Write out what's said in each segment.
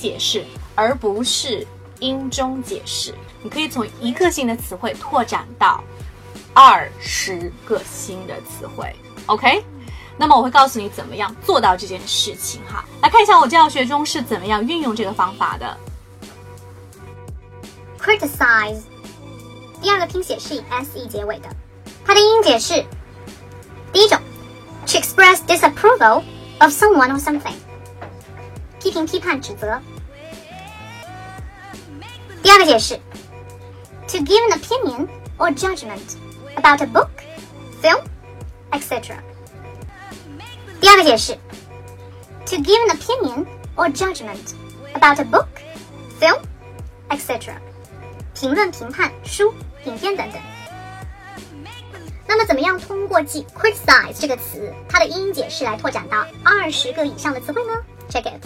解释，而不是音中解释。你可以从一个性的词汇拓展到二十个新的词汇。OK，那么我会告诉你怎么样做到这件事情哈。来看一下我教学中是怎么样运用这个方法的。criticize，第二个拼写是以 s e 结尾的，它的音解是第一种，to express disapproval of someone or something，批评、批判、指责。第二个解释，to give an opinion or judgment about a book, film, etc. 第二个解释，to give an opinion or judgment about a book, film, etc. 评论、评判、书、影片等等。那么，怎么样通过记 criticize 这个词，它的音解释来拓展到二十个以上的词汇呢？Check it.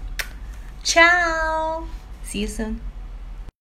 Ciao! See you soon.